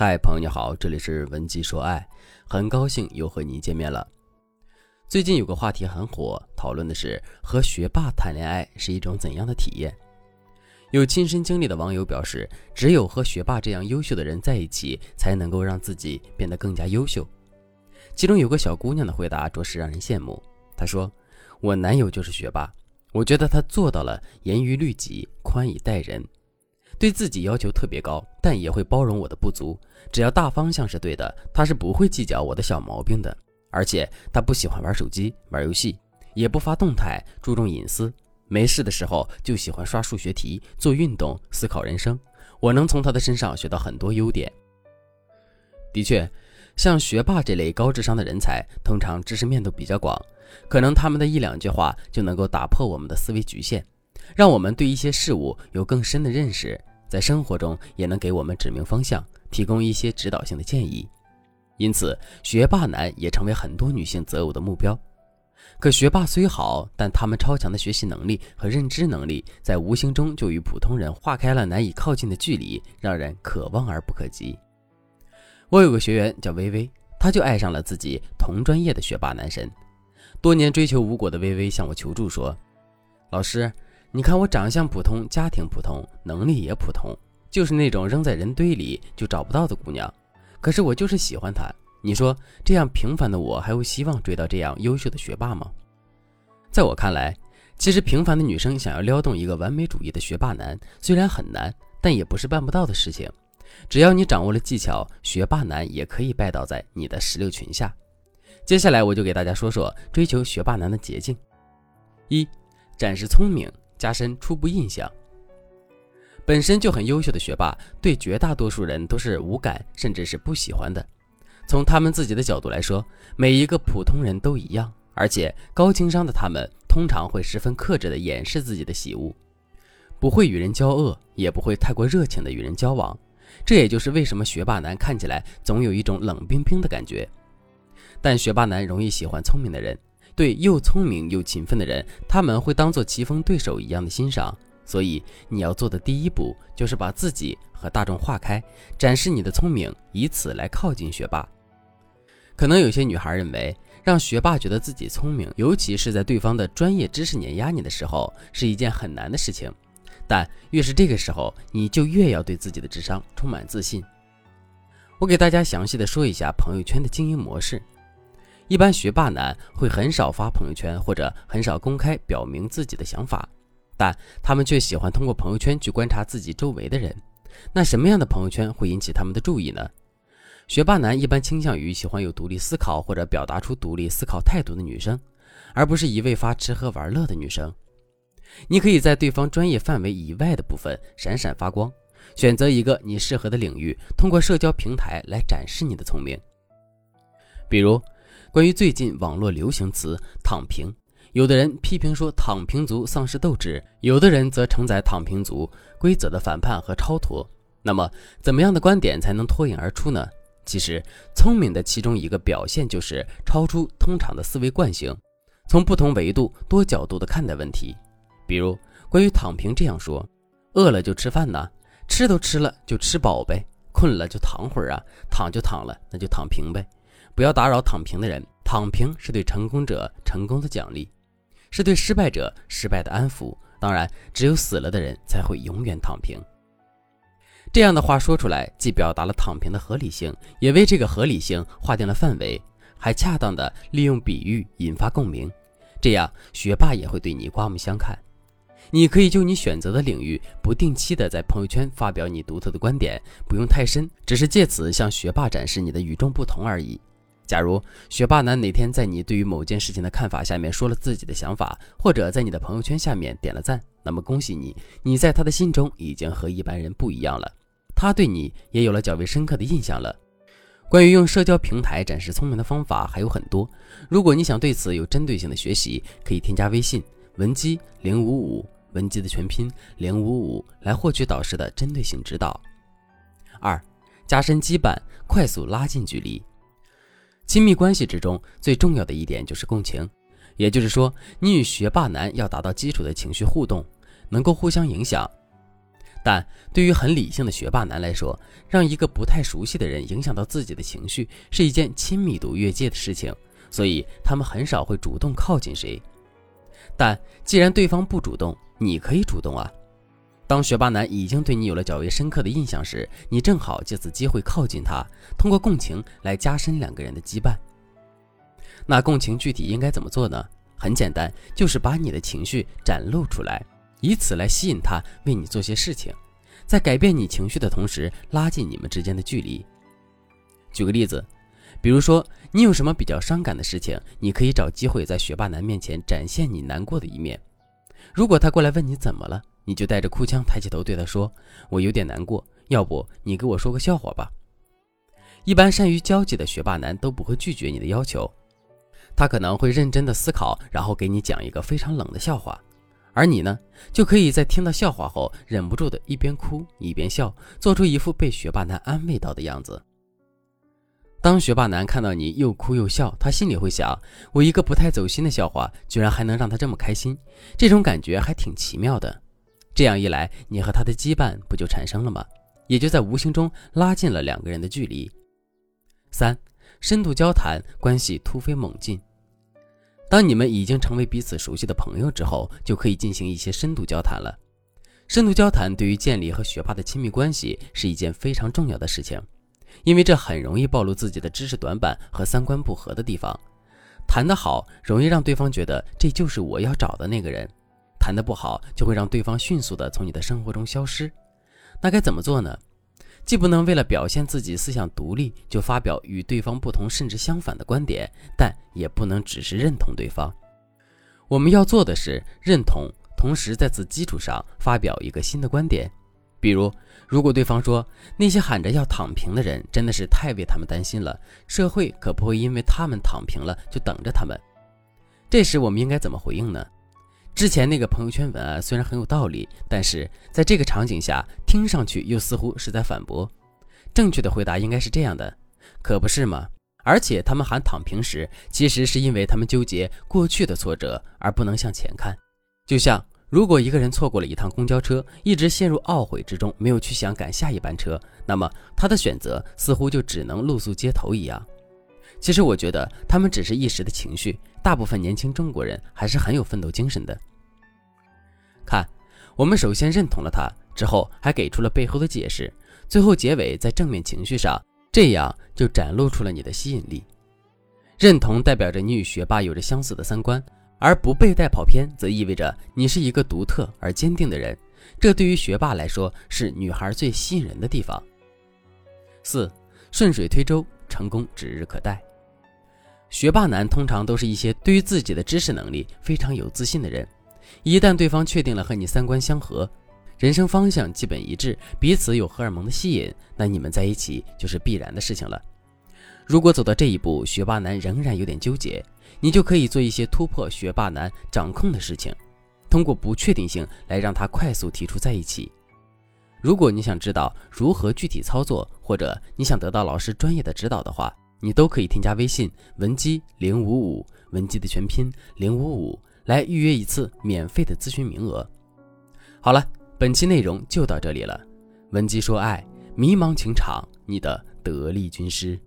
嗨，朋友你好，这里是文姬说爱，很高兴又和你见面了。最近有个话题很火，讨论的是和学霸谈恋爱是一种怎样的体验。有亲身经历的网友表示，只有和学霸这样优秀的人在一起，才能够让自己变得更加优秀。其中有个小姑娘的回答着实让人羡慕。她说：“我男友就是学霸，我觉得他做到了严于律己，宽以待人。”对自己要求特别高，但也会包容我的不足。只要大方向是对的，他是不会计较我的小毛病的。而且他不喜欢玩手机、玩游戏，也不发动态，注重隐私。没事的时候就喜欢刷数学题、做运动、思考人生。我能从他的身上学到很多优点。的确，像学霸这类高智商的人才，通常知识面都比较广，可能他们的一两句话就能够打破我们的思维局限，让我们对一些事物有更深的认识。在生活中也能给我们指明方向，提供一些指导性的建议，因此学霸男也成为很多女性择偶的目标。可学霸虽好，但他们超强的学习能力和认知能力，在无形中就与普通人划开了难以靠近的距离，让人可望而不可及。我有个学员叫微微，她就爱上了自己同专业的学霸男神。多年追求无果的微微向我求助说：“老师。”你看我长相普通，家庭普通，能力也普通，就是那种扔在人堆里就找不到的姑娘。可是我就是喜欢她。你说这样平凡的我还有希望追到这样优秀的学霸吗？在我看来，其实平凡的女生想要撩动一个完美主义的学霸男，虽然很难，但也不是办不到的事情。只要你掌握了技巧，学霸男也可以拜倒在你的石榴裙下。接下来我就给大家说说追求学霸男的捷径：一，展示聪明。加深初步印象。本身就很优秀的学霸，对绝大多数人都是无感，甚至是不喜欢的。从他们自己的角度来说，每一个普通人都一样，而且高情商的他们通常会十分克制地掩饰自己的喜恶，不会与人交恶，也不会太过热情地与人交往。这也就是为什么学霸男看起来总有一种冷冰冰的感觉。但学霸男容易喜欢聪明的人。对又聪明又勤奋的人，他们会当做棋逢对手一样的欣赏。所以你要做的第一步，就是把自己和大众划开，展示你的聪明，以此来靠近学霸。可能有些女孩认为，让学霸觉得自己聪明，尤其是在对方的专业知识碾压你的时候，是一件很难的事情。但越是这个时候，你就越要对自己的智商充满自信。我给大家详细的说一下朋友圈的经营模式。一般学霸男会很少发朋友圈，或者很少公开表明自己的想法，但他们却喜欢通过朋友圈去观察自己周围的人。那什么样的朋友圈会引起他们的注意呢？学霸男一般倾向于喜欢有独立思考或者表达出独立思考态度的女生，而不是一味发吃喝玩乐的女生。你可以在对方专业范围以外的部分闪闪发光，选择一个你适合的领域，通过社交平台来展示你的聪明，比如。关于最近网络流行词“躺平”，有的人批评说“躺平族丧失斗志”，有的人则承载“躺平族规则的反叛和超脱”。那么，怎么样的观点才能脱颖而出呢？其实，聪明的其中一个表现就是超出通常的思维惯性，从不同维度、多角度的看待问题。比如，关于“躺平”这样说：“饿了就吃饭呐，吃都吃了就吃饱呗，困了就躺会儿啊，躺就躺了，那就躺平呗。”不要打扰躺平的人，躺平是对成功者成功的奖励，是对失败者失败的安抚。当然，只有死了的人才会永远躺平。这样的话说出来，既表达了躺平的合理性，也为这个合理性划定了范围，还恰当的利用比喻引发共鸣。这样，学霸也会对你刮目相看。你可以就你选择的领域，不定期的在朋友圈发表你独特的观点，不用太深，只是借此向学霸展示你的与众不同而已。假如学霸男哪天在你对于某件事情的看法下面说了自己的想法，或者在你的朋友圈下面点了赞，那么恭喜你，你在他的心中已经和一般人不一样了，他对你也有了较为深刻的印象了。关于用社交平台展示聪明的方法还有很多，如果你想对此有针对性的学习，可以添加微信文姬零五五，文姬的全拼零五五，来获取导师的针对性指导。二，加深羁绊，快速拉近距离。亲密关系之中最重要的一点就是共情，也就是说，你与学霸男要达到基础的情绪互动，能够互相影响。但对于很理性的学霸男来说，让一个不太熟悉的人影响到自己的情绪是一件亲密度越界的事情，所以他们很少会主动靠近谁。但既然对方不主动，你可以主动啊。当学霸男已经对你有了较为深刻的印象时，你正好借此机会靠近他，通过共情来加深两个人的羁绊。那共情具体应该怎么做呢？很简单，就是把你的情绪展露出来。以此来吸引他为你做些事情，在改变你情绪的同时，拉近你们之间的距离。举个例子，比如说你有什么比较伤感的事情，你可以找机会在学霸男面前展现你难过的一面。如果他过来问你怎么了，你就带着哭腔抬起头对他说：“我有点难过，要不你给我说个笑话吧。”一般善于交际的学霸男都不会拒绝你的要求，他可能会认真的思考，然后给你讲一个非常冷的笑话。而你呢，就可以在听到笑话后，忍不住的一边哭一边笑，做出一副被学霸男安慰到的样子。当学霸男看到你又哭又笑，他心里会想：我一个不太走心的笑话，居然还能让他这么开心，这种感觉还挺奇妙的。这样一来，你和他的羁绊不就产生了吗？也就在无形中拉近了两个人的距离。三，深度交谈，关系突飞猛进。当你们已经成为彼此熟悉的朋友之后，就可以进行一些深度交谈了。深度交谈对于建立和学霸的亲密关系是一件非常重要的事情，因为这很容易暴露自己的知识短板和三观不合的地方。谈得好，容易让对方觉得这就是我要找的那个人；谈得不好，就会让对方迅速的从你的生活中消失。那该怎么做呢？既不能为了表现自己思想独立就发表与对方不同甚至相反的观点，但也不能只是认同对方。我们要做的是认同，同时在此基础上发表一个新的观点。比如，如果对方说那些喊着要躺平的人真的是太为他们担心了，社会可不会因为他们躺平了就等着他们。这时我们应该怎么回应呢？之前那个朋友圈文案虽然很有道理，但是在这个场景下听上去又似乎是在反驳。正确的回答应该是这样的：可不是吗？而且他们喊躺平时，其实是因为他们纠结过去的挫折而不能向前看。就像如果一个人错过了一趟公交车，一直陷入懊悔之中，没有去想赶下一班车，那么他的选择似乎就只能露宿街头一样。其实我觉得他们只是一时的情绪，大部分年轻中国人还是很有奋斗精神的。看，我们首先认同了他，之后还给出了背后的解释，最后结尾在正面情绪上，这样就展露出了你的吸引力。认同代表着你与学霸有着相似的三观，而不被带跑偏，则意味着你是一个独特而坚定的人。这对于学霸来说是女孩最吸引人的地方。四，顺水推舟，成功指日可待。学霸男通常都是一些对于自己的知识能力非常有自信的人。一旦对方确定了和你三观相合，人生方向基本一致，彼此有荷尔蒙的吸引，那你们在一起就是必然的事情了。如果走到这一步，学霸男仍然有点纠结，你就可以做一些突破学霸男掌控的事情，通过不确定性来让他快速提出在一起。如果你想知道如何具体操作，或者你想得到老师专业的指导的话，你都可以添加微信文姬零五五，文姬的全拼零五五。来预约一次免费的咨询名额。好了，本期内容就到这里了。文姬说爱，迷茫情场，你的得力军师。